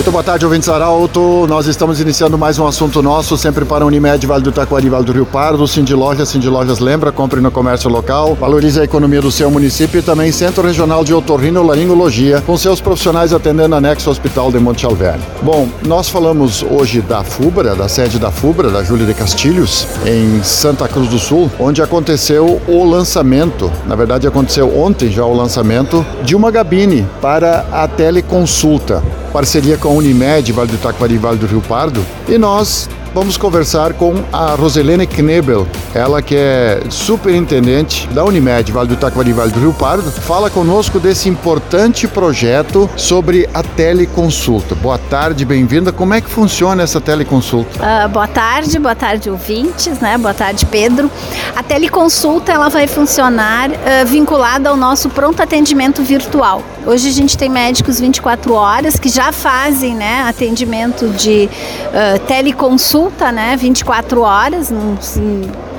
Muito boa tarde, ouvintes Arauto. Nós estamos iniciando mais um assunto nosso, sempre para Unimed, Vale do Taquari, Vale do Rio Pardo, Cindy Lojas, Cindy Lojas lembra, compre no comércio local, valorize a economia do seu município e também Centro Regional de Otorrino Laringologia, com seus profissionais atendendo anexo ao Hospital de Monte Alverne. Bom, nós falamos hoje da FUBRA, da sede da FUBRA, da Júlia de Castilhos, em Santa Cruz do Sul, onde aconteceu o lançamento, na verdade aconteceu ontem já o lançamento, de uma gabine para a teleconsulta parceria com a Unimed, Vale do Taquari e Vale do Rio Pardo. E nós vamos conversar com a Roselene Knebel, ela que é superintendente da Unimed, Vale do Taquari Vale do Rio Pardo, fala conosco desse importante projeto sobre a teleconsulta. Boa tarde, bem-vinda. Como é que funciona essa teleconsulta? Uh, boa tarde, boa tarde ouvintes, né? Boa tarde, Pedro. A teleconsulta ela vai funcionar uh, vinculada ao nosso pronto atendimento virtual. Hoje a gente tem médicos 24 horas que já fazem, né, atendimento de uh, teleconsulta, né, 24 horas,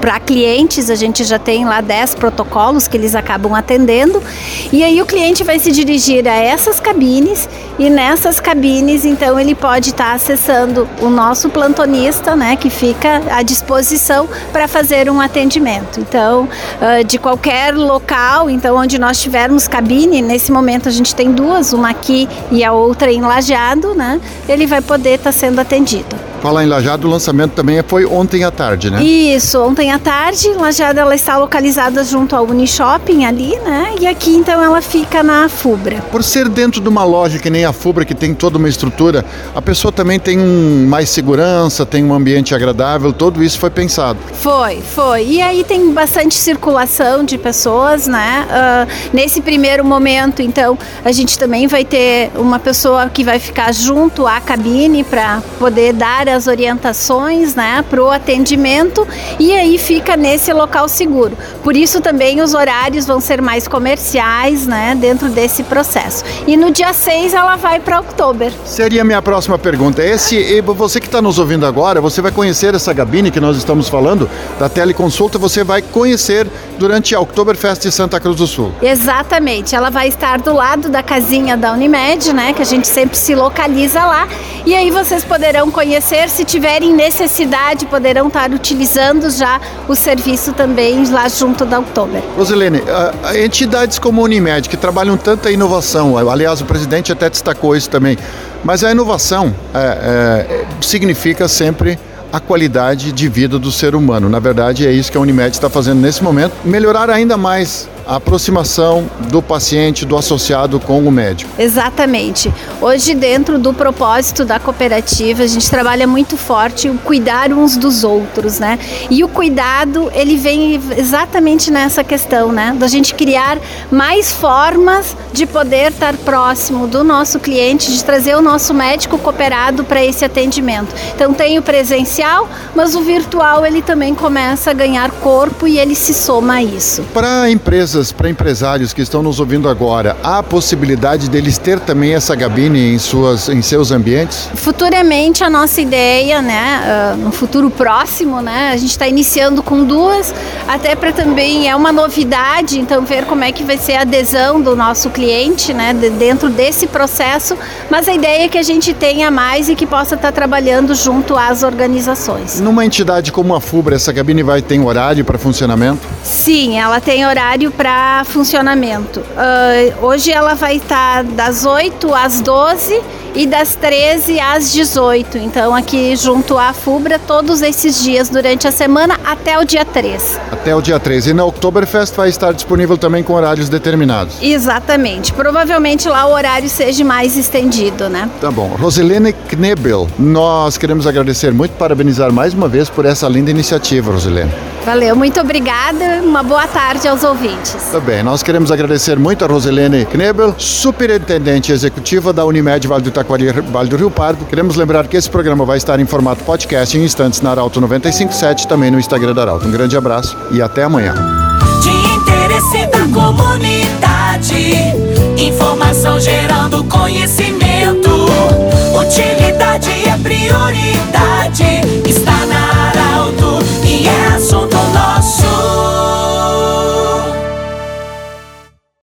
para clientes, a gente já tem lá 10 protocolos que eles acabam atendendo. E aí o cliente vai se dirigir a essas cabines e nessas cabines, então ele pode estar tá acessando o nosso plantonista, né, que fica à disposição para fazer um atendimento. Então, de qualquer local, então onde nós tivermos cabine, nesse momento a gente tem duas, uma aqui e a outra em Lajeado, né? Ele vai poder estar tá sendo atendido. Falar em Lajado, o lançamento também foi ontem à tarde, né? Isso, ontem à tarde. Lajado ela está localizada junto ao Unishopping ali, né? E aqui então ela fica na Fubra. Por ser dentro de uma loja que nem a Fubra, que tem toda uma estrutura, a pessoa também tem um, mais segurança, tem um ambiente agradável, tudo isso foi pensado. Foi, foi. E aí tem bastante circulação de pessoas, né? Uh, nesse primeiro momento, então, a gente também vai ter uma pessoa que vai ficar junto à cabine para poder dar as orientações né, para o atendimento e aí fica nesse local seguro. Por isso também os horários vão ser mais comerciais né, dentro desse processo. E no dia 6 ela vai para outubro. Seria a minha próxima pergunta. Esse, você que está nos ouvindo agora, você vai conhecer essa gabine que nós estamos falando, da teleconsulta, você vai conhecer durante a Oktoberfest de Santa Cruz do Sul. Exatamente. Ela vai estar do lado da casinha da Unimed, né, que a gente sempre se localiza lá. E aí vocês poderão conhecer se tiverem necessidade, poderão estar utilizando já o serviço também lá junto da Oktober. Rosilene, entidades como a Unimed, que trabalham tanta inovação, aliás, o presidente até destacou isso também, mas a inovação é, é, significa sempre a qualidade de vida do ser humano. Na verdade, é isso que a Unimed está fazendo nesse momento, melhorar ainda mais a aproximação do paciente, do associado com o médico. Exatamente. Hoje, dentro do propósito da cooperativa, a gente trabalha muito forte o cuidar uns dos outros, né? E o cuidado, ele vem exatamente nessa questão, né? Da gente criar mais formas de poder estar próximo do nosso cliente, de trazer o nosso médico cooperado para esse atendimento. Então, tem o presencial, mas o virtual ele também começa a ganhar corpo e ele se soma a isso. Para empresas para empresários que estão nos ouvindo agora, há a possibilidade deles ter também essa gabine em, suas, em seus ambientes? Futuramente, a nossa ideia, né, uh, no futuro próximo, né, a gente está iniciando com duas, até para também, é uma novidade, então ver como é que vai ser a adesão do nosso cliente, né, de, dentro desse processo, mas a ideia é que a gente tenha mais e que possa estar tá trabalhando junto às organizações. Numa entidade como a FUBRA, essa cabine vai ter horário para funcionamento? Sim, ela tem horário para funcionamento. Uh, hoje ela vai estar tá das 8 às 12 e das 13 às 18. Então, aqui junto à FUBRA, todos esses dias durante a semana até o dia 3. Até o dia 3. E na Oktoberfest vai estar disponível também com horários determinados. Exatamente. Provavelmente lá o horário seja mais estendido, né? Tá bom. Rosilene Knebel, nós queremos agradecer muito, parabenizar mais uma vez por essa linda iniciativa, Rosilene. Valeu, muito obrigada. Uma boa tarde aos ouvintes. Tá bem, nós queremos agradecer muito a Rosilene Knebel, superintendente executiva da Unimed Vale do Taquari, Vale do Rio Pardo. Queremos lembrar que esse programa vai estar em formato podcast em instantes na Arauto 957, também no Instagram da Arauto. Um grande abraço e até amanhã. De interesse da comunidade, informação gerando conhecimento, utilidade é prioridade.